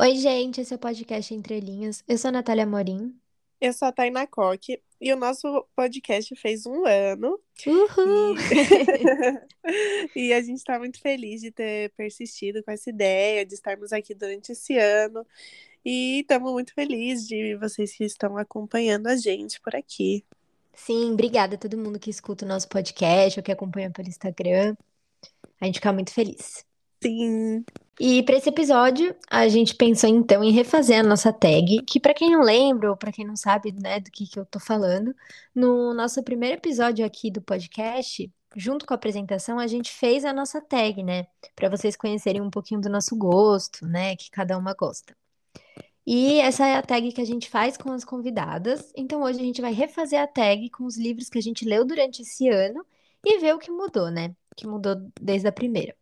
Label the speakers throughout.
Speaker 1: Oi, gente, esse é o podcast Entre Linhas. Eu sou a Natália Morim.
Speaker 2: Eu sou a Tainá Coque e o nosso podcast fez um ano.
Speaker 1: Uhul!
Speaker 2: E... e a gente está muito feliz de ter persistido com essa ideia, de estarmos aqui durante esse ano. E estamos muito felizes de vocês que estão acompanhando a gente por aqui.
Speaker 1: Sim, obrigada a todo mundo que escuta o nosso podcast ou que acompanha pelo Instagram. A gente fica muito feliz.
Speaker 2: Sim.
Speaker 1: E para esse episódio, a gente pensou então em refazer a nossa tag, que para quem não lembra ou para quem não sabe, né, do que que eu tô falando, no nosso primeiro episódio aqui do podcast, junto com a apresentação, a gente fez a nossa tag, né, para vocês conhecerem um pouquinho do nosso gosto, né, que cada uma gosta. E essa é a tag que a gente faz com as convidadas. Então hoje a gente vai refazer a tag com os livros que a gente leu durante esse ano e ver o que mudou, né? Que mudou desde a primeira.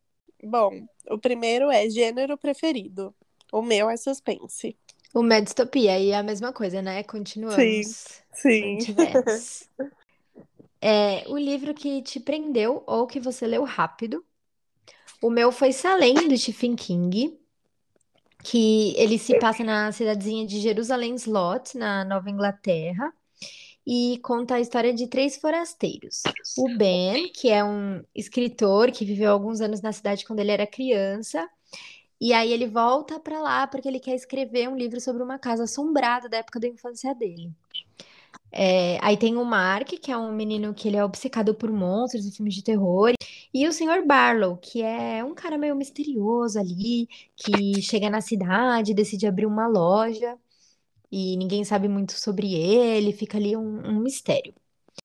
Speaker 2: Bom, o primeiro é gênero preferido. O meu é suspense.
Speaker 1: O meu é distopia, e é a mesma coisa, né? Continuamos.
Speaker 2: Sim, sim.
Speaker 1: É, o livro que te prendeu ou que você leu rápido. O meu foi Salem, do Stephen King, que ele se passa na cidadezinha de Jerusalém Slot, na Nova Inglaterra, e conta a história de três forasteiros. O Ben, que é um escritor que viveu alguns anos na cidade quando ele era criança, e aí ele volta para lá porque ele quer escrever um livro sobre uma casa assombrada da época da infância dele. É, aí tem o Mark, que é um menino que ele é obcecado por monstros e filmes de terror. E o Sr. Barlow, que é um cara meio misterioso ali, que chega na cidade, decide abrir uma loja e ninguém sabe muito sobre ele, fica ali um, um mistério.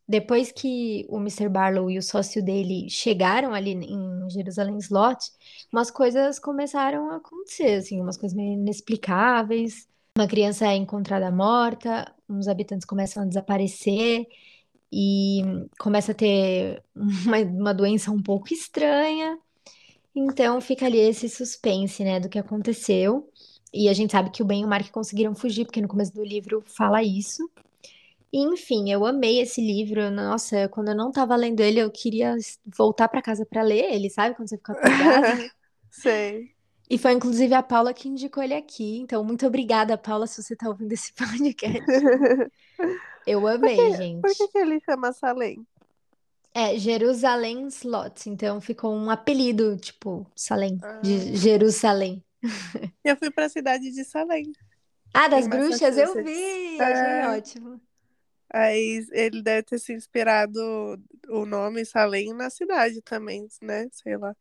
Speaker 1: Depois que o Mr. Barlow e o sócio dele chegaram ali em Jerusalém Slot, umas coisas começaram a acontecer, assim, umas coisas meio inexplicáveis. Uma criança é encontrada morta, uns habitantes começam a desaparecer e começa a ter uma, uma doença um pouco estranha. Então fica ali esse suspense, né, do que aconteceu. E a gente sabe que o Ben e o Mark conseguiram fugir, porque no começo do livro fala isso. E, enfim, eu amei esse livro. Nossa, quando eu não tava lendo ele, eu queria voltar para casa para ler ele, sabe? Quando você fica acordada.
Speaker 2: Sei.
Speaker 1: E foi inclusive a Paula que indicou ele aqui. Então, muito obrigada, Paula, se você tá ouvindo esse podcast. Eu amei,
Speaker 2: Por que,
Speaker 1: gente.
Speaker 2: por que, que ele chama Salem?
Speaker 1: É Jerusalém Slot, então ficou um apelido, tipo, Salem,
Speaker 2: Ah.
Speaker 1: de Jerusalém.
Speaker 2: Eu fui pra cidade de Salem.
Speaker 1: Ah, das bruxas, eu vi, achei
Speaker 2: É.
Speaker 1: ótimo.
Speaker 2: Aí ele deve ter se inspirado o nome Salem na cidade também, né? Sei lá.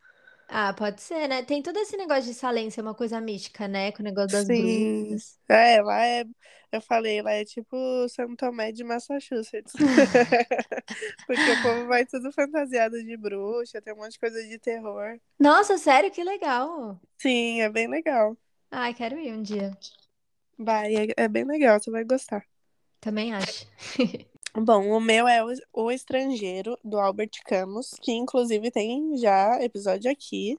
Speaker 1: Ah, pode ser, né? Tem todo esse negócio de Salem ser uma coisa mística, né? Com o negócio das
Speaker 2: Sim.
Speaker 1: bruxas.
Speaker 2: É, lá é. Eu falei, lá é tipo São Tomé de Massachusetts. Porque o povo vai tudo fantasiado de bruxa, tem um monte de coisa de terror.
Speaker 1: Nossa, sério, que legal.
Speaker 2: Sim, é bem legal.
Speaker 1: Ai, quero ir um dia.
Speaker 2: Vai, é, é bem legal, você vai gostar.
Speaker 1: Também acho.
Speaker 2: Bom, o meu é o, o Estrangeiro, do Albert Camus, que inclusive tem já episódio aqui,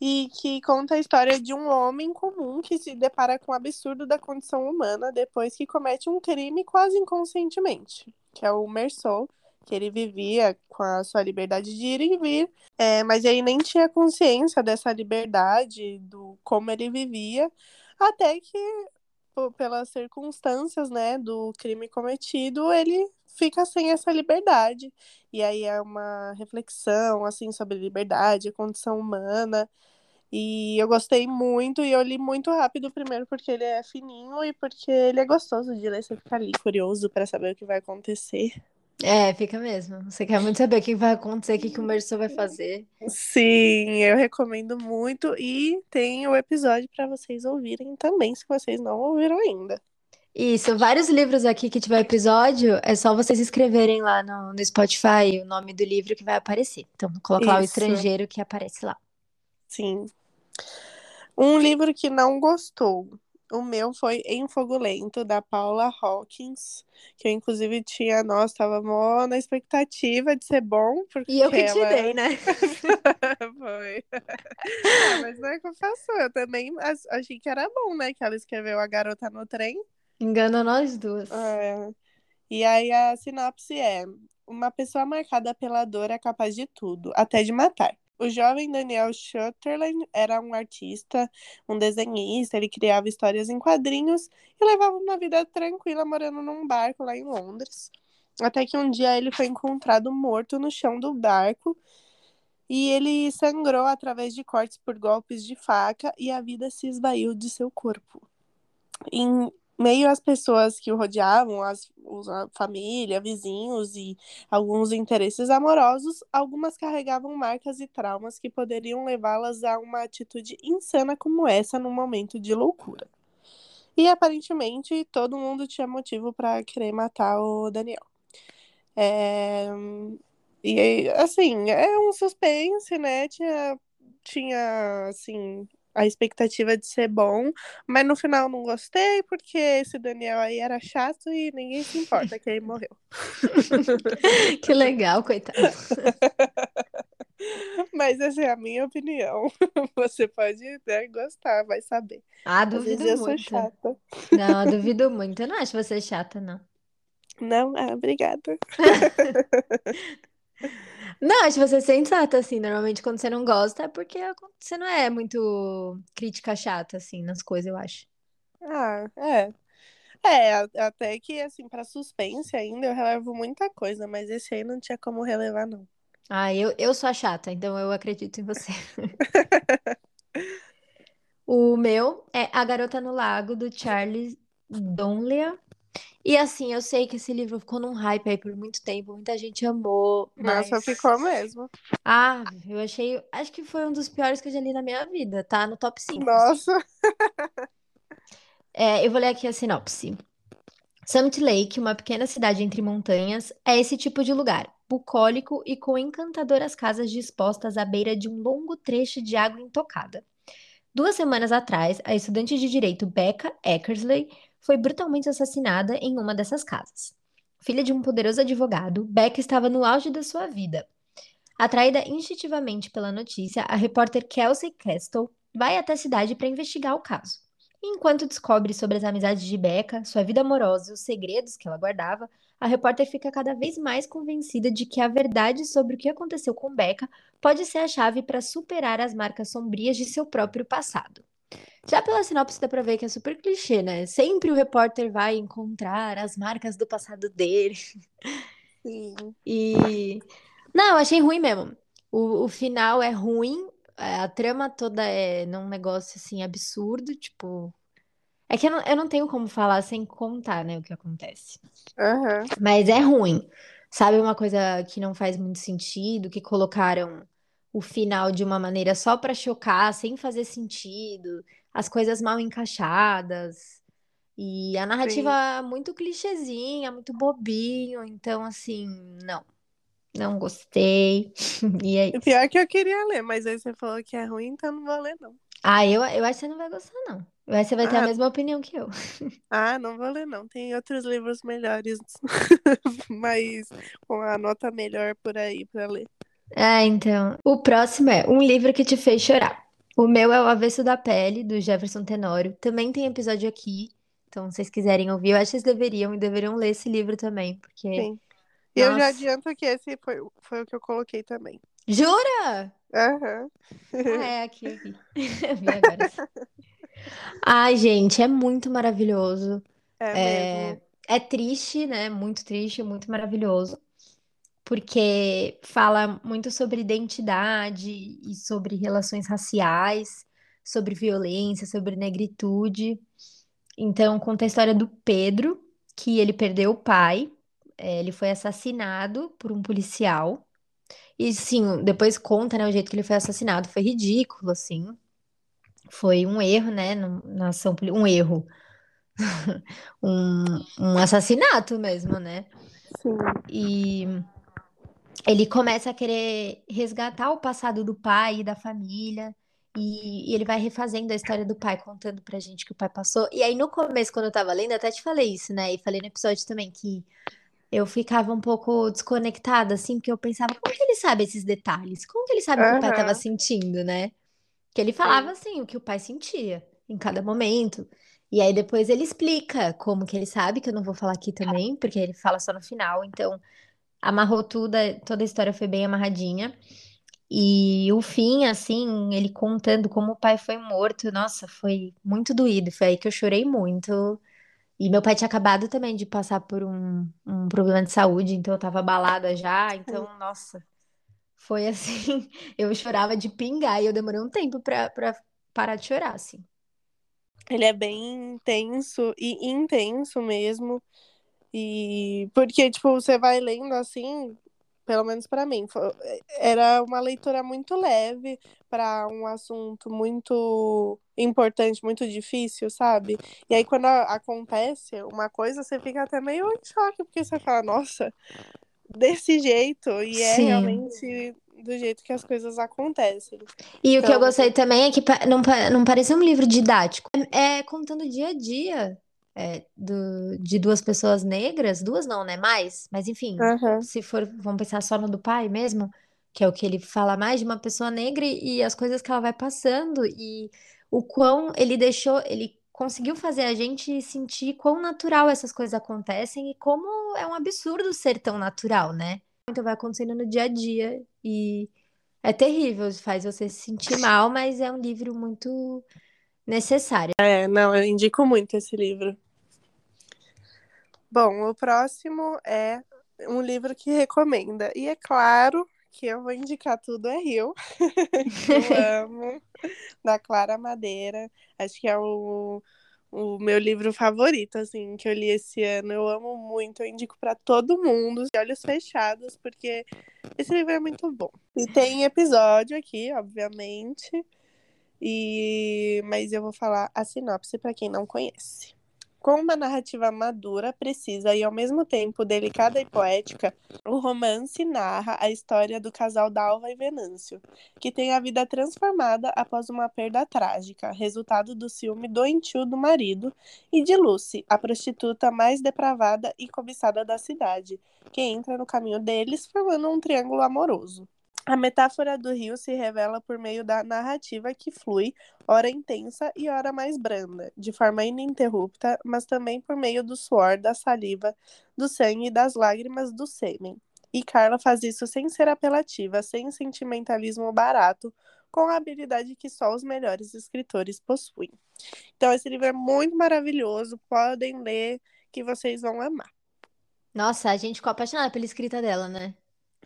Speaker 2: e que conta a história de um homem comum que se depara com o absurdo da condição humana depois que comete um crime quase inconscientemente, que é o Meursault, que ele vivia com a sua liberdade de ir e vir, é, mas ele nem tinha consciência dessa liberdade, do como ele vivia, até que, pelas circunstâncias, né, do crime cometido, ele fica sem essa liberdade. E aí é uma reflexão, assim, sobre liberdade, condição humana. E eu gostei muito, e eu li muito rápido primeiro porque ele é fininho e porque ele é gostoso de ler, você fica ali curioso para saber o que vai acontecer.
Speaker 1: É, fica mesmo. Você quer muito saber o que vai acontecer, o que que o Merson vai fazer.
Speaker 2: Sim, eu recomendo muito e tem o episódio para vocês ouvirem também, se vocês não ouviram ainda.
Speaker 1: Isso, vários livros aqui que tiver episódio, é só vocês escreverem lá no, no Spotify o nome do livro que vai aparecer. Então, coloca lá o
Speaker 2: Isso.
Speaker 1: estrangeiro que aparece lá.
Speaker 2: Sim. Um livro que não gostou. O meu foi Em Fogo Lento, da Paula Hawkins, que eu inclusive tinha, nossa, tava mó na expectativa de ser bom, porque
Speaker 1: E eu que te
Speaker 2: ela...
Speaker 1: dei, né?
Speaker 2: Foi. Ah, mas não é que eu faço, eu também ach- achei que era bom, né, que ela escreveu A Garota no Trem.
Speaker 1: Engana nós duas.
Speaker 2: É. E aí a sinopse é: uma pessoa marcada pela dor é capaz de tudo, até de matar. O jovem Daniel Sutherland era um artista, um desenhista, ele criava histórias em quadrinhos e levava uma vida tranquila morando num barco lá em Londres. Até que um dia ele foi encontrado morto no chão do barco e ele sangrou através de cortes por golpes de faca e a vida se esvaiu de seu corpo. Em meio às pessoas que o rodeavam, as, a família, vizinhos e alguns interesses amorosos, algumas carregavam marcas e traumas que poderiam levá-las a uma atitude insana como essa num momento de loucura. E aparentemente todo mundo tinha motivo para querer matar o Daniel. É... E assim, é um suspense, né? Tinha, tinha assim, a expectativa de ser bom, mas no final não gostei, porque esse Daniel aí era chato e ninguém se importa que ele morreu.
Speaker 1: que legal, coitado.
Speaker 2: Mas essa é a minha opinião. Você pode né, gostar, vai saber.
Speaker 1: Ah, duvido muito. Eu sou chata. Não, eu duvido muito. Eu não acho você chata, não.
Speaker 2: Não? Ah, obrigada.
Speaker 1: Não, acho você sensata, assim. Normalmente, quando você não gosta, é porque você não é muito crítica chata, assim, nas coisas, eu acho.
Speaker 2: Ah, é. É, até que, assim, pra suspense ainda eu relevo muita coisa, mas esse aí não tinha como relevar, não.
Speaker 1: Ah, eu, eu sou a chata, então eu acredito em você. o meu é A Garota no Lago, do Charles Donlea. E assim, eu sei que esse livro ficou num hype aí por muito tempo, muita gente amou, mas...
Speaker 2: Nossa, ficou mesmo.
Speaker 1: Ah, eu achei, acho que foi um dos piores que eu já li na minha vida, tá? No top 5.
Speaker 2: Nossa!
Speaker 1: É, eu vou ler aqui a sinopse. Summit Lake, uma pequena cidade entre montanhas, é esse tipo de lugar, bucólico e com encantadoras casas dispostas à beira de um longo trecho de água intocada. Duas semanas atrás, a estudante de direito Becca Eckersley foi brutalmente assassinada em uma dessas casas. Filha de um poderoso advogado, Beck estava no auge da sua vida. Atraída instintivamente pela notícia, a repórter Kelsey Castle vai até a cidade para investigar o caso. enquanto descobre sobre as amizades de Becca, sua vida amorosa e os segredos que ela guardava, a repórter fica cada vez mais convencida de que a verdade sobre o que aconteceu com Becca pode ser a chave para superar as marcas sombrias de seu próprio passado. Já pela sinopse dá pra ver que é super clichê, né? Sempre o repórter vai encontrar as marcas do passado dele.
Speaker 2: Sim.
Speaker 1: E. Não, eu achei ruim mesmo. O, o final é ruim, é, a trama toda é num negócio assim absurdo, tipo. É que eu não, eu não tenho como falar sem contar, né, o que acontece.
Speaker 2: Uhum.
Speaker 1: Mas é ruim. Sabe uma coisa que não faz muito sentido, que colocaram o final de uma maneira só pra chocar, sem fazer sentido as coisas mal encaixadas. E a narrativa Sim. muito clichêzinha, muito bobinho. Então, assim, não. Não gostei. e é
Speaker 2: isso. Pior que eu queria ler, mas aí você falou que é ruim, então não vou ler, não.
Speaker 1: Ah, eu, eu acho que você não vai gostar, não. Eu acho que você vai ter ah, a mesma opinião que eu.
Speaker 2: Ah, não vou ler, não. Tem outros livros melhores, mas com a nota melhor por aí pra ler.
Speaker 1: Ah, então. O próximo é Um Livro que Te Fez Chorar. O meu é O Avesso da Pele, do Jefferson Tenório. Também tem episódio aqui. Então, se vocês quiserem ouvir, eu acho que vocês deveriam e deveriam ler esse livro também, porque.
Speaker 2: Sim. E eu já adianto que esse foi, foi o que eu coloquei também.
Speaker 1: Jura?
Speaker 2: Aham.
Speaker 1: Ah, é, aqui, aqui. Ai, gente, é muito maravilhoso.
Speaker 2: É, é,
Speaker 1: é triste, né? Muito triste, muito maravilhoso porque fala muito sobre identidade e sobre relações raciais, sobre violência, sobre negritude. Então, conta a história do Pedro, que ele perdeu o pai, é, ele foi assassinado por um policial. E sim, depois conta, né, o jeito que ele foi assassinado, foi ridículo, assim. Foi um erro, né, na ação, um erro. um, um assassinato mesmo, né?
Speaker 2: Sim.
Speaker 1: E ele começa a querer resgatar o passado do pai e da família. E, e, ele vai refazendo a história do pai, contando pra gente que o pai passou. E aí, no começo, quando eu tava lendo, até te falei isso, né? E falei no episódio também que eu ficava um pouco desconectada, assim, porque eu pensava, como que ele sabe esses detalhes? Como que ele sabe o que o pai tava sentindo, né? Que ele falava, assim, o que o pai sentia em cada momento. E aí, depois ele explica como que ele sabe, que eu não vou falar aqui também, porque ele fala só no final. Então, amarrou tudo, toda a história foi bem amarradinha. E o fim, assim, ele contando como o pai foi morto, nossa, foi muito doído. Foi aí que eu chorei muito. E meu pai tinha acabado também de passar por um, um problema de saúde, então eu tava abalada já. Então, nossa, foi assim. Eu chorava de pingar e eu demorei um tempo pra, pra parar de chorar, assim.
Speaker 2: Ele é bem intenso e intenso mesmo. E porque, tipo, você vai lendo assim, pelo menos para mim, era uma leitura muito leve para um assunto muito importante, muito difícil, sabe? E aí quando acontece uma coisa, você fica até meio em choque, porque você fala, nossa, desse jeito, e é
Speaker 1: Sim.
Speaker 2: realmente do jeito que as coisas acontecem.
Speaker 1: E o que eu
Speaker 2: Então-
Speaker 1: gostei também é que não, não parecia um livro didático. É, é contando o dia a dia é, do, de duas pessoas negras, duas não, né? Mais, mas enfim,
Speaker 2: Aham.
Speaker 1: se for, vamos pensar só no do pai mesmo, que é o que ele fala mais de uma pessoa negra e, e as coisas que ela vai passando e o quão ele deixou, ele conseguiu fazer a gente sentir quão natural essas coisas acontecem e como é um absurdo ser tão natural, né? Então vai acontecendo no dia a dia e é terrível, faz você se sentir mal, mas é um livro muito necessário.
Speaker 2: É, não, eu indico muito esse livro. Bom, o próximo é um livro que recomenda. E é claro que eu vou indicar tudo é Rio. eu amo. Da Clara Madeira. Acho que é o, o meu livro favorito, assim, que eu li esse ano. Eu amo muito. Eu indico para todo mundo, de olhos fechados, porque esse livro é muito bom. E tem episódio aqui, obviamente. E mas eu vou falar a sinopse para quem não conhece. Com uma narrativa madura, precisa e ao mesmo tempo delicada e poética, o romance narra a história do casal Dalva e Venâncio, que tem a vida transformada após uma perda trágica, resultado do ciúme doentio do marido, e de Lucy, a prostituta mais depravada e cobiçada da cidade, que entra no caminho deles, formando um triângulo amoroso. A metáfora do rio se revela por meio da narrativa que flui, ora intensa e ora mais branda, de forma ininterrupta, mas também por meio do suor, da saliva, do sangue e das lágrimas do sêmen. E Carla faz isso sem ser apelativa, sem sentimentalismo barato, com a habilidade que só os melhores escritores possuem. Então, esse livro é muito maravilhoso, podem ler, que vocês vão amar.
Speaker 1: Nossa, a gente ficou apaixonada pela escrita dela, né?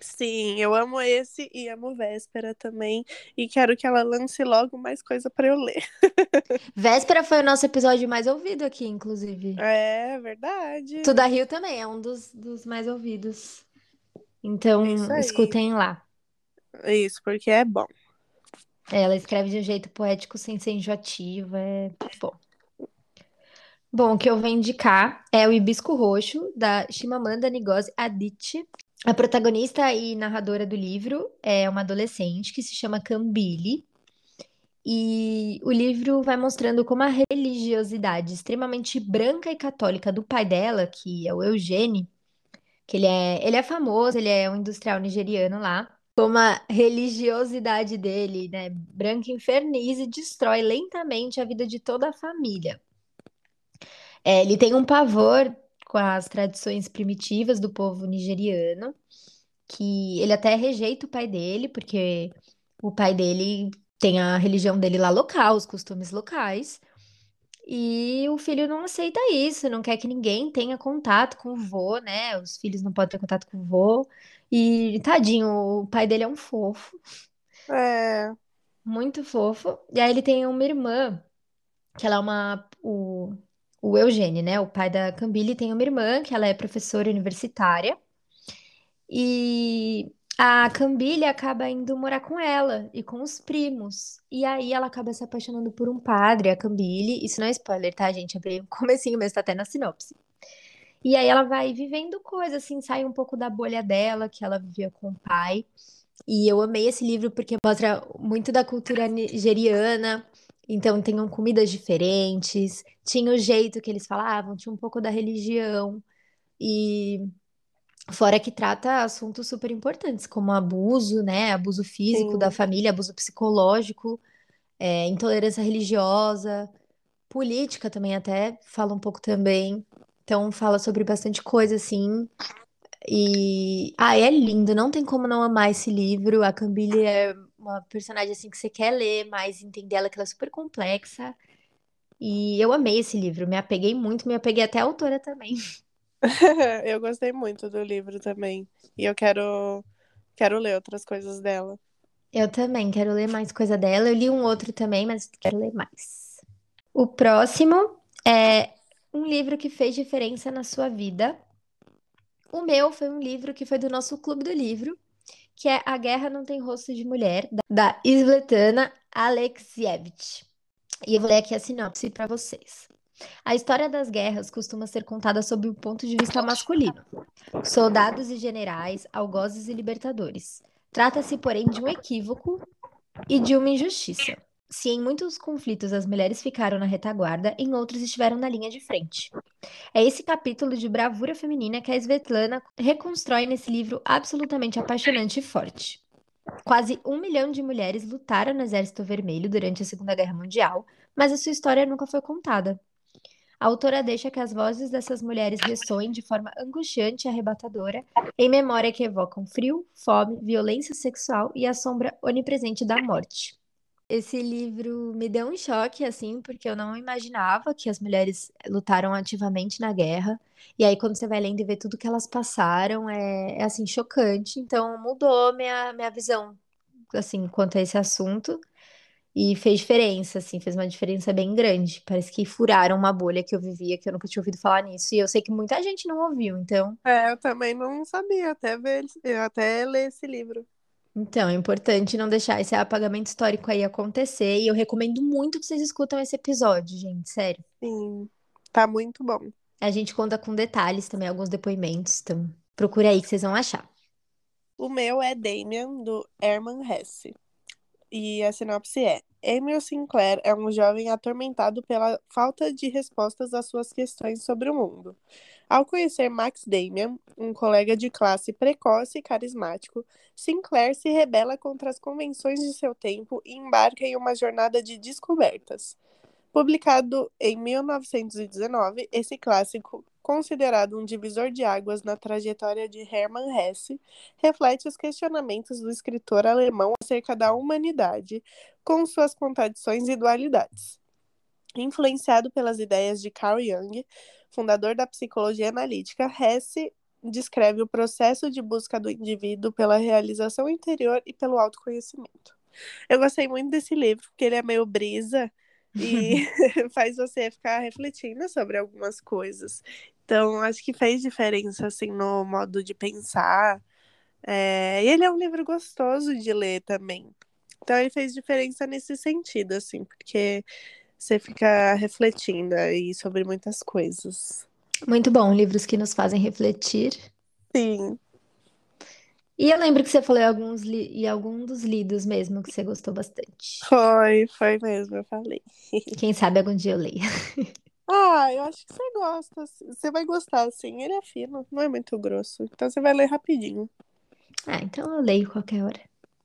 Speaker 2: Sim, eu amo esse e amo Véspera também. E quero que ela lance logo mais coisa para eu ler.
Speaker 1: Véspera foi o nosso episódio mais ouvido aqui, inclusive.
Speaker 2: É verdade.
Speaker 1: Tudo a Rio também é um dos, dos mais ouvidos. Então,
Speaker 2: aí.
Speaker 1: escutem lá.
Speaker 2: Isso, porque é bom.
Speaker 1: Ela escreve de um jeito poético sem ser enjoativa, é bom. Bom, o que eu vou indicar é o Hibisco Roxo, da Chimamanda Ngozi Adichie. A protagonista e narradora do livro é uma adolescente que se chama Cambile. E o livro vai mostrando como a religiosidade extremamente branca e católica do pai dela, que é o Eugene, que ele é, ele é famoso, ele é um industrial nigeriano lá, como a religiosidade dele, né, branca inferniza e destrói lentamente a vida de toda a família. É, ele tem um pavor com as tradições primitivas do povo nigeriano, que ele até rejeita o pai dele, porque o pai dele tem a religião dele lá local, os costumes locais. E o filho não aceita isso, não quer que ninguém tenha contato com o vô, né? Os filhos não podem ter contato com o vô. E tadinho, o pai dele é um fofo,
Speaker 2: É.
Speaker 1: muito fofo. E aí ele tem uma irmã, que ela é uma. O, o Eugênio, né? O pai da Cambile tem uma irmã, que ela é professora universitária. E a Cambile acaba indo morar com ela e com os primos. E aí ela acaba se apaixonando por um padre, a Cambile. Isso não é spoiler, tá, gente? É bem o comecinho mesmo, tá até na sinopse. E aí ela vai vivendo coisas, assim, sai um pouco da bolha dela, que ela vivia com o pai. E eu amei esse livro porque mostra muito da cultura nigeriana. Então, tinham comidas diferentes, tinha o jeito que eles falavam, tinha um pouco da religião. E fora que trata assuntos super importantes, como abuso, né? Abuso físico
Speaker 2: Sim.
Speaker 1: da família, abuso psicológico, é, intolerância religiosa, política também até, fala um pouco também. Então, fala sobre bastante coisa, assim. E. Ah, é lindo, não tem como não amar esse livro. A Cambile é uma personagem assim que você quer ler mais, entender ela, que ela é super complexa. E eu amei esse livro, me apeguei muito, me apeguei até a autora também.
Speaker 2: eu gostei muito do livro também. E eu quero, quero ler outras coisas dela.
Speaker 1: Eu também quero ler mais coisa dela. Eu li um outro também, mas quero ler mais. O próximo é um livro que fez diferença na sua vida. O meu foi um livro que foi do nosso clube do livro, que é A Guerra Não Tem Rosto de Mulher, da Svetlana Alexievich. E eu vou ler aqui a sinopse para vocês. A história das guerras costuma ser contada sob o ponto de vista masculino. Soldados e generais, algozes e libertadores. Trata-se, porém, de um equívoco e de uma injustiça. Se em muitos conflitos as mulheres ficaram na retaguarda, em outros estiveram na linha de frente. É esse capítulo de bravura feminina que a Svetlana reconstrói nesse livro absolutamente apaixonante e forte. Quase um milhão de mulheres lutaram no Exército Vermelho durante a Segunda Guerra Mundial, mas a sua história nunca foi contada. A autora deixa que as vozes dessas mulheres ressoem de forma angustiante e arrebatadora, em memória que evocam frio, fome, violência sexual e a sombra onipresente da morte. Esse livro me deu um choque, assim, porque eu não imaginava que as mulheres lutaram ativamente na guerra. E aí, quando você vai lendo e vê tudo que elas passaram, é, é assim, chocante. Então, mudou minha, minha visão, assim, quanto a esse assunto. E fez diferença, assim, fez uma diferença bem grande. Parece que furaram uma bolha que eu vivia, que eu nunca tinha ouvido falar nisso. E eu sei que muita gente não ouviu, então.
Speaker 2: É, eu também não sabia até ver, até ler esse livro.
Speaker 1: Então, é importante não deixar esse apagamento histórico aí acontecer. E eu recomendo muito que vocês escutam esse episódio, gente, sério.
Speaker 2: Sim, tá muito bom.
Speaker 1: A gente conta com detalhes também, alguns depoimentos. Então, procure aí que vocês vão achar.
Speaker 2: O meu é Damien, do Herman Hesse. E a sinopse é: Emil Sinclair é um jovem atormentado pela falta de respostas às suas questões sobre o mundo. Ao conhecer Max Damian, um colega de classe precoce e carismático, Sinclair se rebela contra as convenções de seu tempo e embarca em uma jornada de descobertas. Publicado em 1919, esse clássico, considerado um divisor de águas na trajetória de Hermann Hesse, reflete os questionamentos do escritor alemão acerca da humanidade, com suas contradições e dualidades. Influenciado pelas ideias de Carl Jung, fundador da psicologia analítica, Hesse descreve o processo de busca do indivíduo pela realização interior e pelo autoconhecimento. Eu gostei muito desse livro, porque ele é meio brisa e faz você ficar refletindo sobre algumas coisas. Então, acho que fez diferença, assim, no modo de pensar. É... E ele é um livro gostoso de ler também. Então, ele fez diferença nesse sentido, assim, porque você fica refletindo aí sobre muitas coisas.
Speaker 1: Muito bom, livros que nos fazem refletir.
Speaker 2: Sim.
Speaker 1: E eu lembro que você falou em alguns li... e algum dos lidos mesmo que você gostou bastante.
Speaker 2: Foi, foi mesmo, eu falei.
Speaker 1: Quem sabe algum dia eu leia.
Speaker 2: Ah, eu acho que você gosta. Assim, você vai gostar, assim. Ele é fino, não é muito grosso. Então você vai ler rapidinho.
Speaker 1: Ah, então eu leio qualquer hora.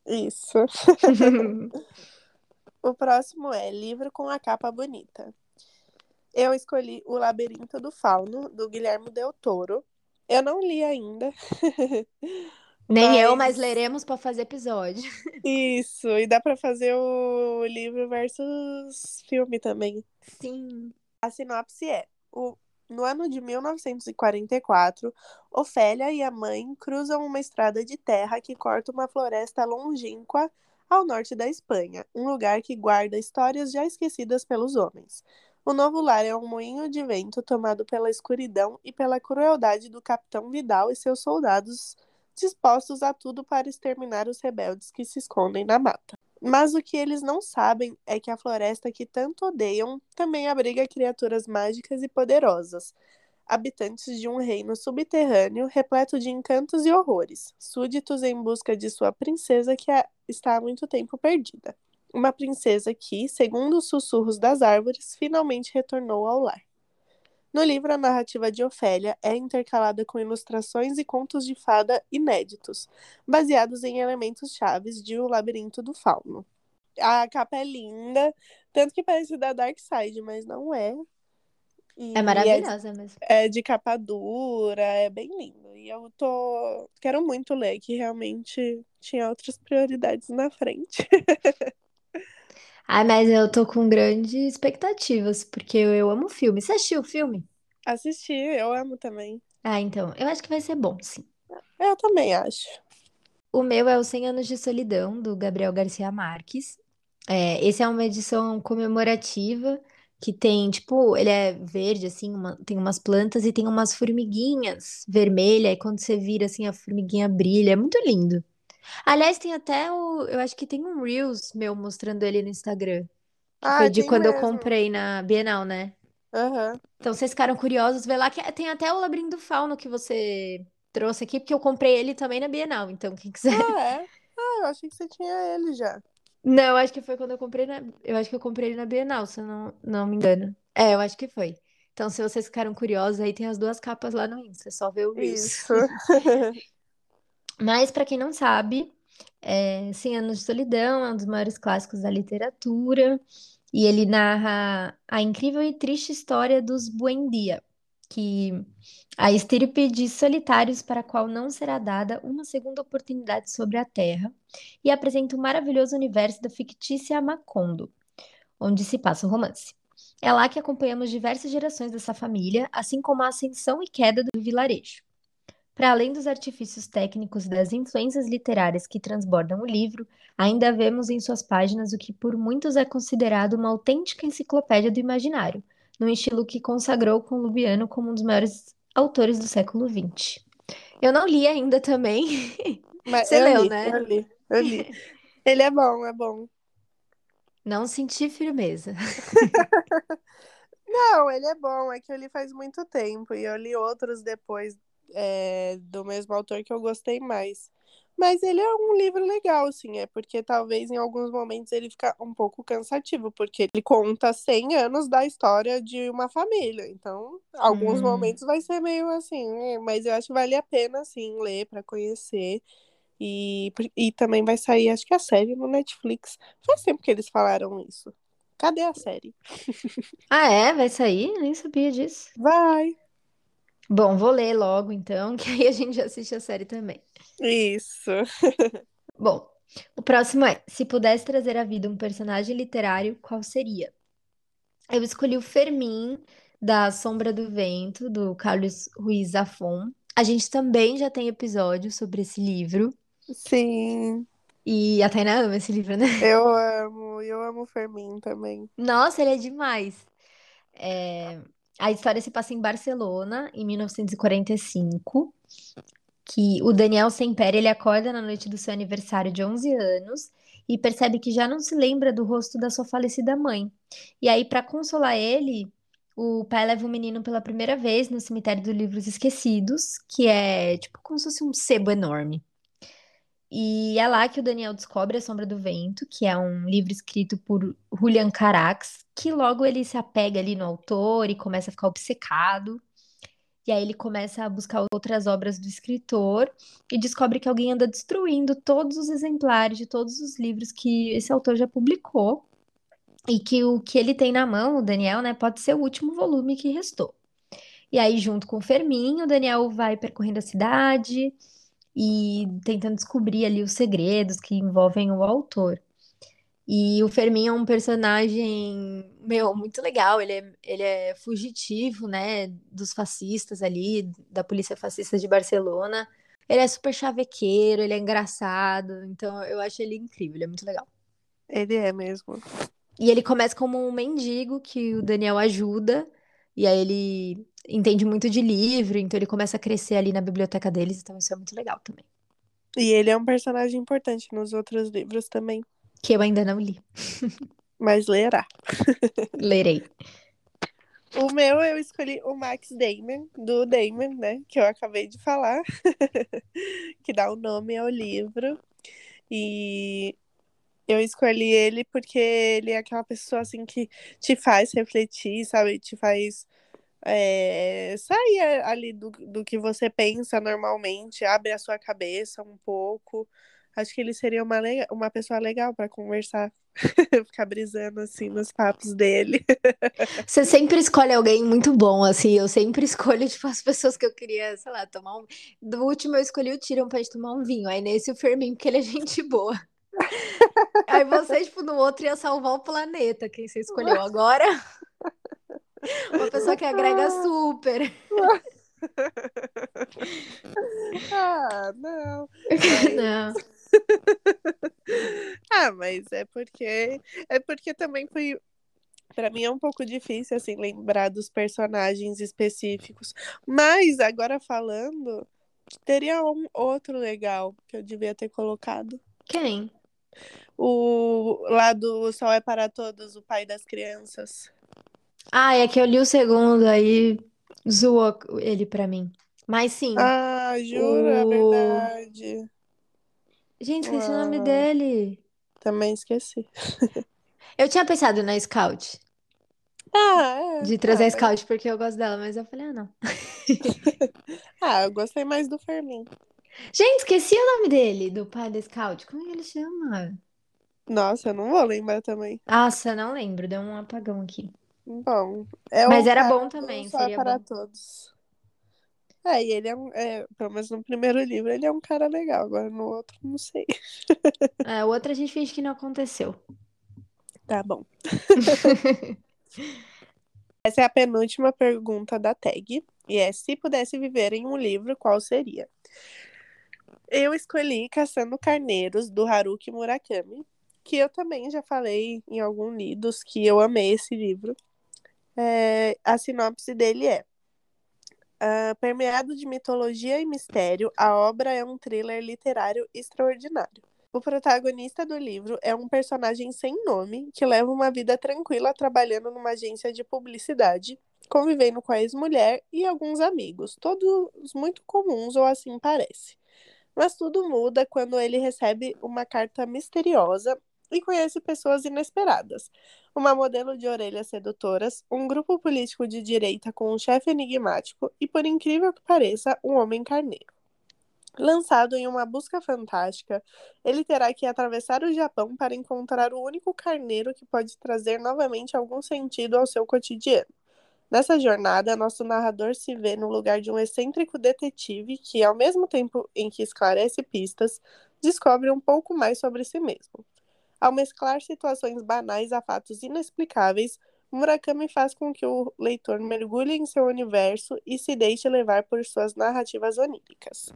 Speaker 2: Isso. o próximo é Livro com a Capa Bonita. Eu escolhi O Labirinto do Fauno, do Guilherme Del Toro. Eu não li ainda.
Speaker 1: Nem mas... eu, mas leremos para fazer episódio.
Speaker 2: Isso, e dá para fazer o livro versus filme também.
Speaker 1: Sim.
Speaker 2: A sinopse é: o, no ano de 1944, Ofélia e a mãe cruzam uma estrada de terra que corta uma floresta longínqua ao norte da Espanha, um lugar que guarda histórias já esquecidas pelos homens. O novo lar é um moinho de vento tomado pela escuridão e pela crueldade do capitão Vidal e seus soldados dispostos a tudo para exterminar os rebeldes que se escondem na mata. Mas o que eles não sabem é que a floresta que tanto odeiam também abriga criaturas mágicas e poderosas, habitantes de um reino subterrâneo repleto de encantos e horrores, súditos em busca de sua princesa que está há muito tempo perdida. Uma princesa que, segundo os sussurros das árvores, finalmente retornou ao lar. No livro, a narrativa de Ofélia é intercalada com ilustrações e contos de fada inéditos, baseados em elementos chaves de O Labirinto do Fauno. A capa é linda, tanto que parece da Dark Side, mas não é. E
Speaker 1: É maravilhosa mesmo.
Speaker 2: É de capa dura, é bem lindo. E eu tô. Quero muito ler, que realmente tinha outras prioridades na frente.
Speaker 1: Ai, mas eu tô com grandes expectativas, porque eu, eu amo filme. Você assistiu o filme?
Speaker 2: Assisti, eu amo também.
Speaker 1: Ah, então, eu acho que vai ser bom, sim.
Speaker 2: Eu também acho.
Speaker 1: O meu é o 100 Anos de Solidão, do Gabriel Garcia Marques. É, esse é uma edição comemorativa que tem, tipo, ele é verde, assim, uma- tem umas plantas e tem umas formiguinhas vermelhas, e quando você vira, assim, a formiguinha brilha. É muito lindo. Aliás, tem até o. Eu acho que tem um Reels meu mostrando ele no Instagram. Que foi
Speaker 2: Ah,
Speaker 1: de quando eu
Speaker 2: mesmo.
Speaker 1: comprei na Bienal, né?
Speaker 2: Aham.
Speaker 1: Então, vocês ficaram curiosos, vê lá que tem até o Labirinto do Fauno que você trouxe aqui, porque eu comprei ele também na Bienal. Então, quem quiser.
Speaker 2: Ah, é? Ah, eu achei que você tinha ele já.
Speaker 1: Não, acho que foi quando eu comprei na. Eu acho que eu comprei ele na Bienal, se eu não, não me engano. É, eu acho que foi. Então, se vocês ficaram curiosos, aí tem as duas capas lá no Insta, é só ver o Reels.
Speaker 2: Isso.
Speaker 1: Mas, pra quem não sabe, é, Cem Anos de Solidão é um dos maiores clássicos da literatura. E ele narra a incrível e triste história dos Buendia, que a estirpe de solitários para a qual não será dada uma segunda oportunidade sobre a Terra, e apresenta o maravilhoso universo da fictícia Macondo, onde se passa o romance. É lá que acompanhamos diversas gerações dessa família, assim como a ascensão e queda do vilarejo. Para além dos artifícios técnicos e das influências literárias que transbordam o livro, ainda vemos em suas páginas o que por muitos é considerado uma autêntica enciclopédia do imaginário, num estilo que consagrou com Lubiano como um dos maiores autores do século XX. Eu não li ainda também.
Speaker 2: Mas
Speaker 1: Você
Speaker 2: eu
Speaker 1: leu,
Speaker 2: li,
Speaker 1: né?
Speaker 2: Eu li, eu li. Ele é bom, é bom.
Speaker 1: Não senti firmeza.
Speaker 2: Não, ele é bom, é que eu li faz muito tempo e eu li outros depois é, do mesmo autor que eu gostei mais. Mas ele é um livro legal, assim, é porque talvez em alguns momentos ele fica um pouco cansativo, porque ele conta 100 anos da história de uma família. Então, alguns
Speaker 1: Hum.
Speaker 2: momentos vai ser meio assim, né? mas eu acho que vale a pena, assim, ler para conhecer. E, e também vai sair, acho que a série no Netflix. Faz tempo que eles falaram isso. Cadê a série?
Speaker 1: Ah, é? Vai sair? Nem sabia disso.
Speaker 2: Vai!
Speaker 1: Bom, vou ler logo então, que aí a gente já assiste a série também.
Speaker 2: Isso.
Speaker 1: Bom, o próximo é: se pudesse trazer à vida um personagem literário, qual seria? Eu escolhi o Fermin, da Sombra do Vento, do Carlos Ruiz Zafón. A gente também já tem episódio sobre esse livro.
Speaker 2: Sim,
Speaker 1: E a Tainá ama esse livro, né?
Speaker 2: eu amo. Eu amo o Fermin também.
Speaker 1: Nossa, ele é demais. É, A história se passa em Barcelona, em 1945, que o Daniel Semper, ele acorda na noite do seu aniversário de 11 anos e percebe que já não se lembra do rosto da sua falecida mãe. E aí, para consolar ele, o pai leva o menino pela primeira vez no cemitério dos livros esquecidos, que é tipo como se fosse um sebo enorme. E é lá que o Daniel descobre A Sombra do Vento, que é um livro escrito por Julian Carax, que logo ele se apega ali no autor e começa a ficar obcecado. E aí ele começa a buscar outras obras do escritor e descobre que alguém anda destruindo todos os exemplares de todos os livros que esse autor já publicou. E que o que ele tem na mão, o Daniel, né, pode ser o último volume que restou. E aí, junto com o Fermin, o Daniel vai percorrendo a cidade e tentando descobrir ali os segredos que envolvem o autor. E o Fermin é um personagem, meu, muito legal. Ele é, ele é fugitivo, né, dos fascistas ali, da polícia fascista de Barcelona. Ele é super chavequeiro, ele é engraçado. Então, eu acho ele incrível, ele é muito legal.
Speaker 2: Ele é mesmo.
Speaker 1: E ele começa como um mendigo que o Daniel ajuda. E aí ele entende muito de livro, então ele começa a crescer ali na biblioteca deles, então isso é muito legal também.
Speaker 2: E ele é um personagem importante nos outros livros também.
Speaker 1: Que eu ainda não li.
Speaker 2: Mas lerá.
Speaker 1: Lerei.
Speaker 2: O meu eu escolhi o Max Damon, do Damon, né? Que eu acabei de falar. que dá o nome ao livro. E eu escolhi ele porque ele é aquela pessoa assim que te faz refletir, sabe? Te faz é, sair ali do, do que você pensa normalmente, abre a sua cabeça um pouco. Acho que ele seria uma, uma pessoa legal pra conversar. Ficar brisando assim nos papos dele.
Speaker 1: Você sempre escolhe alguém muito bom, assim. Eu sempre escolho, tipo, as pessoas que eu queria, sei lá, tomar um. Do último eu escolhi o Tyrion pra gente tomar um vinho. Aí nesse o Fermin, porque ele é gente boa. Aí você, tipo, no outro ia salvar o planeta. Quem você escolheu agora? Uma pessoa que agrega super.
Speaker 2: ah, não.
Speaker 1: Não.
Speaker 2: Ah, mas é porque é porque também foi Pra mim é um pouco difícil assim lembrar dos personagens específicos, mas agora falando, teria um outro legal que eu devia ter colocado.
Speaker 1: Quem?
Speaker 2: O lá do Sol é para Todos, o pai das crianças.
Speaker 1: Ah, é que eu li o segundo, aí zoou ele pra mim. Mas sim.
Speaker 2: Ah, jura? É
Speaker 1: O-
Speaker 2: verdade.
Speaker 1: Gente, esqueci o nome
Speaker 2: Uau.
Speaker 1: dele.
Speaker 2: Também esqueci.
Speaker 1: Eu tinha pensado na Scout,
Speaker 2: Ah, é.
Speaker 1: de trazer
Speaker 2: ah,
Speaker 1: a Scout porque eu gosto dela, mas eu falei, ah, não.
Speaker 2: Ah, eu gostei mais do Fermin.
Speaker 1: Gente, esqueci o nome dele, do pai da Scout. Como que ele chama?
Speaker 2: Nossa, eu não vou lembrar também.
Speaker 1: Nossa, não lembro, deu um apagão aqui.
Speaker 2: Bom, é
Speaker 1: Mas era bom também, seria
Speaker 2: para
Speaker 1: bom.
Speaker 2: todos. É, e ele é um, é, pelo menos no primeiro livro, ele é um cara legal, agora no outro, não sei.
Speaker 1: É, o outro a gente finge que não aconteceu.
Speaker 2: Tá bom. Essa é a penúltima pergunta da tag, e é: se pudesse viver em um livro, qual seria? Eu escolhi Caçando Carneiros, do Haruki Murakami, que eu também já falei em alguns lidos que eu amei esse livro. É, a sinopse dele é: ah, permeado de mitologia e mistério, a obra é um thriller literário extraordinário. O protagonista do livro é um personagem sem nome que leva uma vida tranquila trabalhando numa agência de publicidade, convivendo com a ex-mulher e alguns amigos, todos muito comuns ou assim parece. Mas tudo muda quando ele recebe uma carta misteriosa e conhece pessoas inesperadas. Uma modelo de orelhas sedutoras, um grupo político de direita com um chefe enigmático e, por incrível que pareça, um homem carneiro. Lançado em uma busca fantástica, ele terá que atravessar o Japão para encontrar o único carneiro que pode trazer novamente algum sentido ao seu cotidiano. Nessa jornada, nosso narrador se vê no lugar de um excêntrico detetive que, ao mesmo tempo em que esclarece pistas, descobre um pouco mais sobre si mesmo. Ao mesclar situações banais a fatos inexplicáveis, Murakami faz com que o leitor mergulhe em seu universo e se deixe levar por suas narrativas oníricas.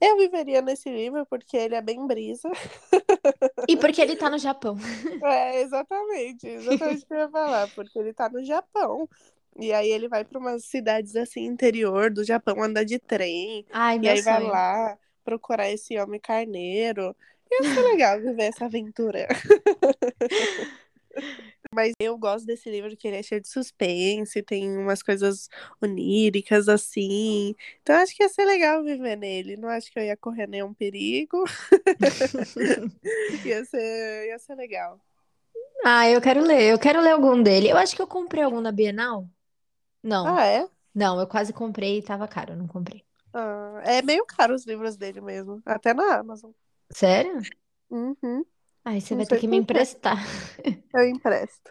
Speaker 2: Eu viveria nesse livro porque ele é bem brisa.
Speaker 1: E porque ele tá no Japão.
Speaker 2: É, exatamente, exatamente o que eu ia falar, porque ele tá no Japão. E aí ele vai para umas cidades assim, interior do Japão, anda de trem.
Speaker 1: Ai,
Speaker 2: E aí vai
Speaker 1: sonho.
Speaker 2: lá procurar esse homem carneiro. Ia ser legal viver essa aventura. Mas eu gosto desse livro que ele é cheio de suspense, tem umas coisas oníricas assim. Então acho que ia ser legal viver nele. Não acho que eu ia correr nenhum perigo. ia, ser, ia ser legal.
Speaker 1: Ah, eu quero ler. Eu quero ler algum dele. Eu acho que eu comprei algum na Bienal. Não,
Speaker 2: Ah, é?
Speaker 1: não, eu quase comprei e tava caro, eu não comprei.
Speaker 2: Ah, é meio caro os livros dele mesmo. Até na Amazon.
Speaker 1: Sério?
Speaker 2: Uhum,
Speaker 1: Ai, você
Speaker 2: Não
Speaker 1: vai
Speaker 2: sei
Speaker 1: ter que me emprestar.
Speaker 2: eu empresto.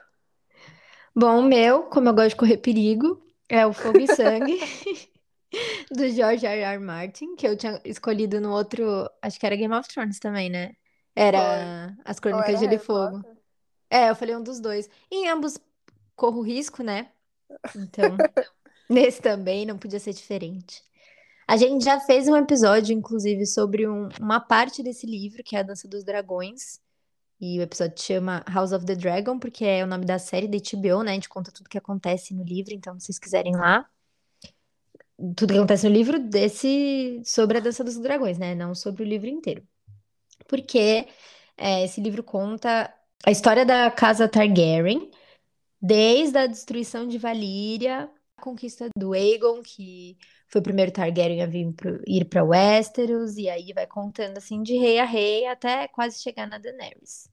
Speaker 1: Bom, o meu, como eu gosto de correr perigo, é o Fogo e Sangue, do George R. R. Martin, que eu tinha escolhido no outro. Acho que era Game of Thrones também, né? Era As
Speaker 2: Ou
Speaker 1: Crônicas
Speaker 2: era
Speaker 1: de Gelo e
Speaker 2: Harry
Speaker 1: Fogo.
Speaker 2: Potter?
Speaker 1: É, eu falei um dos dois. Em ambos corro risco, né? Então, nesse também não podia ser diferente. A gente já fez um episódio, inclusive, sobre um- uma parte desse livro, que é A Dança dos Dragões. E o episódio chama House of the Dragon, porque é o nome da série da HBO, né? A gente conta tudo que acontece no livro, então, se vocês quiserem lá. Tudo que acontece no livro desse sobre a Dança dos Dragões, né? Não sobre o livro inteiro. Porque é, esse livro conta a história da casa Targaryen, desde a destruição de Valíria, conquista do Aegon, que foi o primeiro Targaryen a vir pro- ir para Westeros, e aí vai contando assim de rei a rei até quase chegar na Daenerys.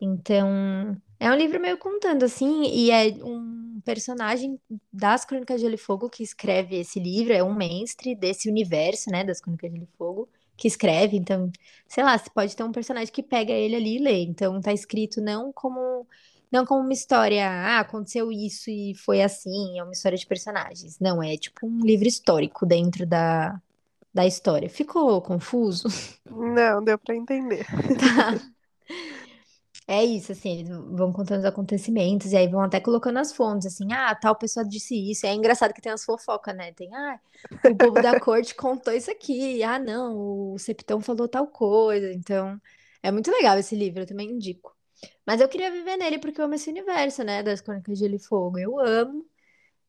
Speaker 1: Então, é um livro meio contando assim, e é um personagem das Crônicas de Gelo e Fogo que escreve esse livro, é um mestre desse universo, né, das Crônicas de Gelo e Fogo, que escreve, então, sei lá, pode ter um personagem que pega ele ali e lê. Então tá escrito não como não como uma história, ah, aconteceu isso e foi assim, é uma história de personagens. Não, é tipo um livro histórico dentro da, da história. Ficou confuso?
Speaker 2: Não, deu pra entender.
Speaker 1: Tá. É isso, assim, eles vão contando os acontecimentos e aí vão até colocando as fontes, assim, ah, tal pessoa disse isso. É engraçado que tem as fofocas, né? Tem, ah, o povo da corte contou isso aqui. Ah, não, o Septão falou tal coisa. Então, é muito legal esse livro, eu também indico. Mas eu queria viver nele porque eu amo esse universo, né? Das Crônicas de Gelo e Fogo. Eu amo.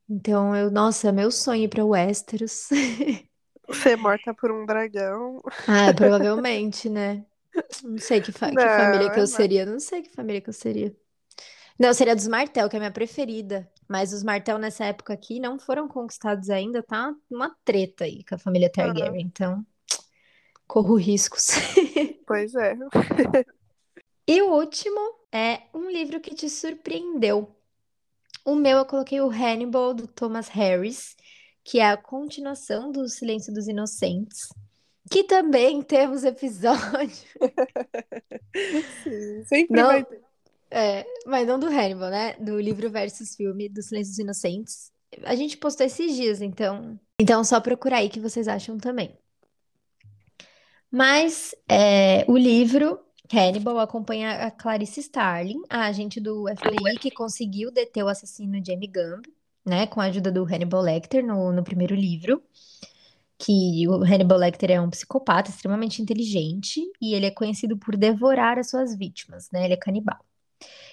Speaker 1: Então, eu, nossa, é meu sonho ir pra Westeros.
Speaker 2: Ser morta por um dragão.
Speaker 1: Ah, provavelmente, né? Não sei que, fa- que
Speaker 2: Não,
Speaker 1: família que
Speaker 2: é
Speaker 1: eu
Speaker 2: não.
Speaker 1: seria. Não sei que família que eu seria. Não, seria dos Martel, que é a minha preferida. Mas os Martel nessa época aqui não foram conquistados ainda, tá uma treta aí com a família Targaryen. Então, corro riscos.
Speaker 2: Pois é.
Speaker 1: E o último é um livro que te surpreendeu. O meu eu coloquei o Hannibal, do Thomas Harris, que é a continuação do Silêncio dos Inocentes. Que também temos episódio.
Speaker 2: Sim, sempre
Speaker 1: Não.
Speaker 2: vai ter.
Speaker 1: É, mas não do Hannibal, né? Do livro versus filme do Silêncio dos Inocentes. A gente postou esses dias, então. Então, só procurar aí que vocês acham também. Mas é, o livro Hannibal acompanha a Clarice Starling, a agente do FBI que conseguiu deter o assassino Jamie Gumb, né? Com a ajuda do Hannibal Lecter no, no primeiro livro. Que o Hannibal Lecter é um psicopata extremamente inteligente e ele é conhecido por devorar as suas vítimas, né? Ele é canibal.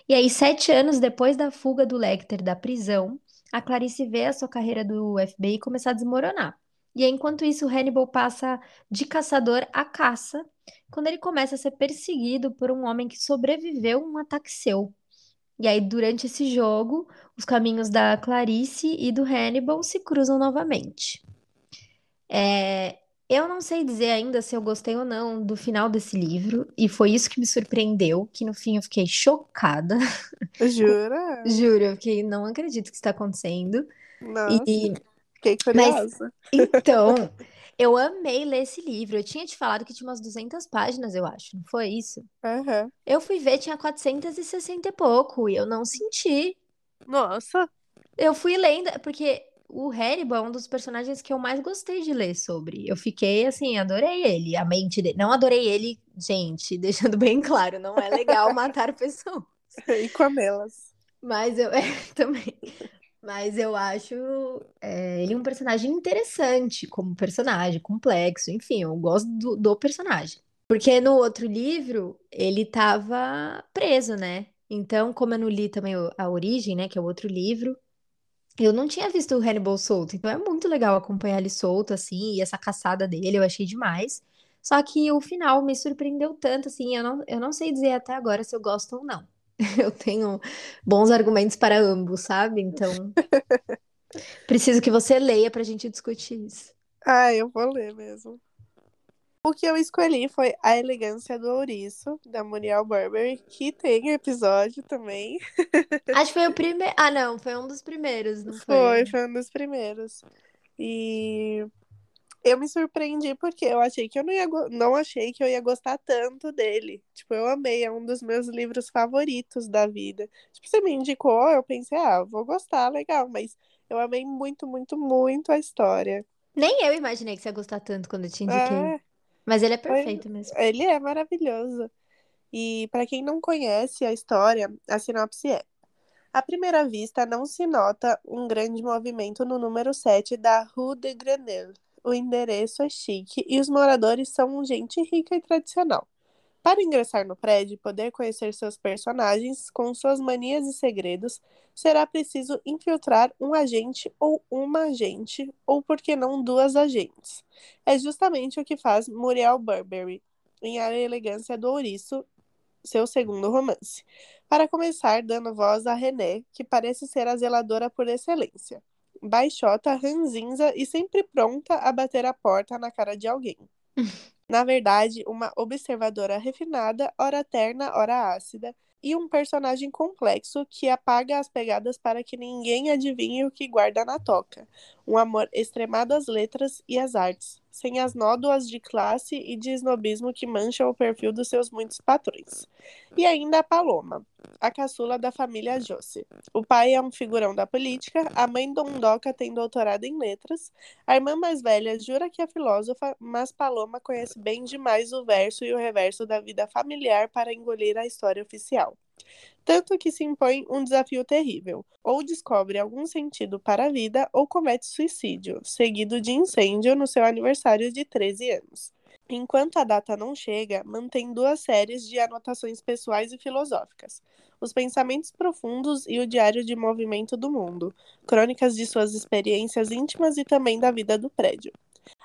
Speaker 1: E aí, sete anos depois da fuga do Lecter da prisão, a Clarice vê a sua carreira do FBI começar a desmoronar. E aí, enquanto isso, o Hannibal passa de caçador a caça, quando ele começa a ser perseguido por um homem que sobreviveu a um ataque seu. E aí, durante esse jogo, os caminhos da Clarice e do Hannibal se cruzam novamente. É, eu não sei dizer ainda se eu gostei ou não do final desse livro, e foi isso que me surpreendeu, que no fim eu fiquei chocada.
Speaker 2: Jura?
Speaker 1: Juro, eu fiquei, não acredito que isso está acontecendo.
Speaker 2: Nossa,
Speaker 1: E
Speaker 2: fiquei curiosa.
Speaker 1: então, eu amei ler esse livro. Eu tinha te falado que tinha umas 200 páginas, eu acho, não foi isso?
Speaker 2: Aham.
Speaker 1: Eu fui ver, tinha 460 e pouco, e eu não senti.
Speaker 2: Nossa,
Speaker 1: Eu fui lendo, porque o Hannibal é um dos personagens que eu mais gostei de ler sobre. Eu fiquei assim, adorei ele, a mente dele. Não adorei ele, gente, deixando bem claro, não é legal matar pessoas.
Speaker 2: e com amelas.
Speaker 1: Mas eu é, também. Mas eu acho é, ele um personagem interessante, como personagem, complexo, enfim, eu gosto do, do personagem. Porque no outro livro ele tava preso, né? Então, como eu não li também a Origem, né, que é o outro livro, eu não tinha visto o Hannibal solto. Então é muito legal acompanhar ele solto, assim, e essa caçada dele eu achei demais. Só que o final me surpreendeu tanto, assim, eu não, eu não sei dizer até agora se eu gosto ou não. Eu tenho bons argumentos para ambos, sabe? Então, preciso que você leia pra gente discutir isso.
Speaker 2: Ah, eu vou ler mesmo. O que eu escolhi foi A Elegância do Ouriço, da Muriel Burberry, que tem episódio também.
Speaker 1: Acho que foi o primeiro. Ah, não, foi um dos primeiros, não
Speaker 2: Foi,
Speaker 1: foi?
Speaker 2: foi um dos primeiros. E eu me surpreendi porque eu achei que eu não ia não achei que eu ia gostar tanto dele. Tipo, eu amei, é um dos meus livros favoritos da vida. Tipo, você me indicou, eu pensei, ah, vou gostar, legal, mas eu amei muito, muito, muito a história.
Speaker 1: Nem eu imaginei que você ia gostar tanto quando eu te indiquei.
Speaker 2: É,
Speaker 1: Mas ele é perfeito mesmo.
Speaker 2: ele é maravilhoso. E para quem não conhece a história, a sinopse é: À primeira vista, não se nota um grande movimento no número 7 da Rue de Grenelle. O endereço é chique e os moradores são gente rica e tradicional. Para ingressar no prédio e poder conhecer seus personagens com suas manias e segredos, será preciso infiltrar um agente ou uma agente, ou por que não duas agentes. É justamente o que faz Muriel Burberry em A Elegância do Ouriço, seu segundo romance. Para começar, dando voz a René, que parece ser a zeladora por excelência. Baixota, ranzinza e sempre pronta a bater a porta na cara de alguém. Na verdade, uma observadora refinada, ora terna, ora ácida, e um personagem complexo que apaga as pegadas para que ninguém adivinhe o que guarda na toca. Um amor extremado às letras e às artes, sem as nódoas de classe e de snobismo que mancham o perfil dos seus muitos patrões. E ainda a Paloma, a caçula da família Josse. O pai é um figurão da política, a mãe Dondoca tem doutorado em letras, a irmã mais velha jura que é filósofa, mas Paloma conhece bem demais o verso e o reverso da vida familiar para engolir a história oficial. Tanto que se impõe um desafio terrível: ou descobre algum sentido para a vida, ou comete suicídio, seguido de incêndio no seu aniversário de 13 anos. Enquanto a data não chega, mantém duas séries de anotações pessoais e filosóficas: Os Pensamentos Profundos e o Diário de Movimento do Mundo, crônicas de suas experiências íntimas e também da vida do prédio.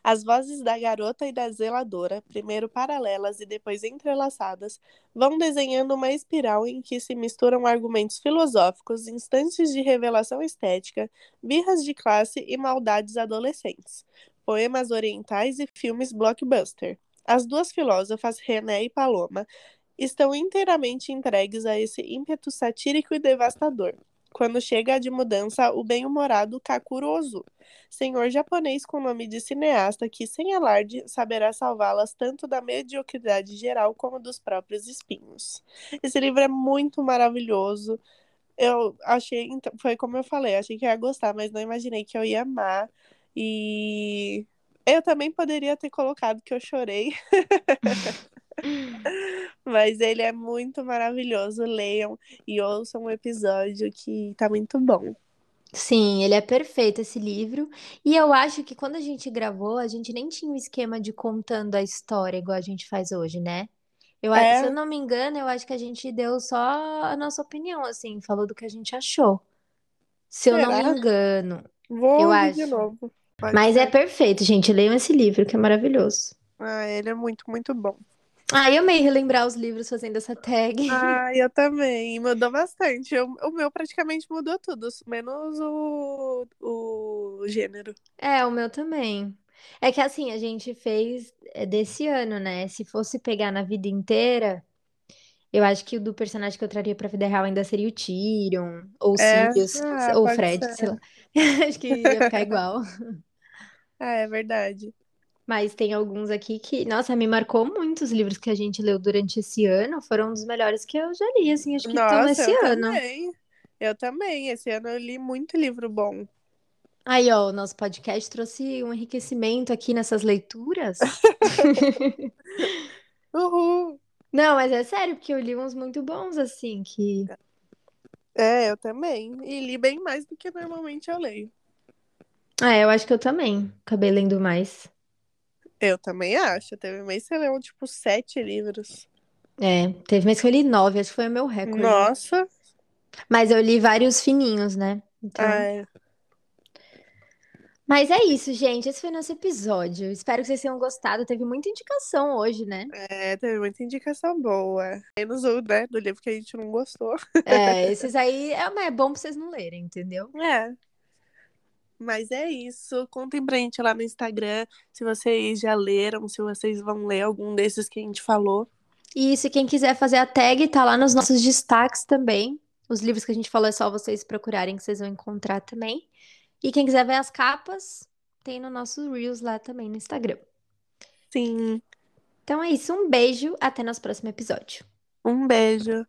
Speaker 2: As vozes da garota e da zeladora, primeiro paralelas e depois entrelaçadas, vão desenhando uma espiral em que se misturam argumentos filosóficos, instantes de revelação estética, birras de classe e maldades adolescentes, poemas orientais e filmes blockbuster. As duas filósofas, René e Paloma, estão inteiramente entregues a esse ímpeto satírico e devastador quando chega de mudança o bem-humorado Kakuro senhor japonês com nome de cineasta que, sem alarde, saberá salvá-las tanto da mediocridade geral como dos próprios espinhos. Esse livro é muito maravilhoso. Eu achei, então, foi como eu falei, achei que ia gostar, mas não imaginei que eu ia amar. E eu também poderia ter colocado que eu chorei. Mas ele é muito maravilhoso. Leiam e ouçam um episódio que tá muito bom.
Speaker 1: Sim, ele é perfeito esse livro. E eu acho que quando a gente gravou, a gente nem tinha o esquema de contando a história igual a gente faz hoje, né? Eu,
Speaker 2: É.
Speaker 1: se eu não me engano, eu acho que a gente deu só a nossa opinião, assim, falou do que a gente achou. Se eu não me engano.
Speaker 2: Vou
Speaker 1: Eu
Speaker 2: ouvir de
Speaker 1: acho.
Speaker 2: novo. Pode
Speaker 1: Mas é
Speaker 2: ser.
Speaker 1: perfeito, gente. Leiam esse livro, que é maravilhoso.
Speaker 2: Ah, ele é muito, muito bom.
Speaker 1: Ah, eu amei relembrar os livros fazendo essa tag.
Speaker 2: Ah, eu também. Mudou bastante. Eu- o meu praticamente mudou tudo, menos o, o gênero.
Speaker 1: É, o meu também. É que assim, a gente fez é, desse ano, né? Se fosse pegar na vida inteira, eu acho que o do personagem que eu traria pra vida real ainda seria o Tyrion, ou o
Speaker 2: É,
Speaker 1: Sirius,
Speaker 2: ah,
Speaker 1: ou Fred,
Speaker 2: ser.
Speaker 1: sei lá. Acho que ia ficar igual.
Speaker 2: Ah, é verdade.
Speaker 1: Mas tem alguns aqui que, nossa, me marcou muito os livros que a gente leu durante esse ano. Foram um dos melhores que eu já li, assim, acho que estão nesse
Speaker 2: eu
Speaker 1: ano.
Speaker 2: também. Eu também. Esse ano eu li muito livro bom.
Speaker 1: Aí, ó, o nosso podcast trouxe um enriquecimento aqui nessas leituras.
Speaker 2: Uhul!
Speaker 1: Não, mas é sério, porque eu li uns muito bons, assim, que.
Speaker 2: É, eu também. E li bem mais do que normalmente eu leio.
Speaker 1: Ah, eu acho que eu também acabei lendo mais.
Speaker 2: Eu também acho. Teve mês que você leu, tipo, sete livros.
Speaker 1: É, teve mês que eu li nove, acho que foi o meu recorde.
Speaker 2: Nossa!
Speaker 1: Mas eu li vários fininhos, né? Então.
Speaker 2: Ai,
Speaker 1: Mas é isso, gente. Esse foi nosso episódio. Espero que vocês tenham gostado. Teve muita indicação hoje, né?
Speaker 2: é, teve muita indicação boa. Menos o, né, do livro que a gente não gostou.
Speaker 1: É, esses aí é, é bom pra vocês não lerem, entendeu?
Speaker 2: É. Mas é isso. Contem pra gente lá no Instagram se vocês já leram, se vocês vão ler algum desses que a gente falou.
Speaker 1: E se quem quiser fazer a tag, tá lá nos nossos destaques também. Os livros que a gente falou é só vocês procurarem que vocês vão encontrar também. E quem quiser ver as capas, tem no nosso Reels lá também no Instagram.
Speaker 2: Sim.
Speaker 1: Então é isso, um beijo, até nosso próximo episódio.
Speaker 2: Um beijo.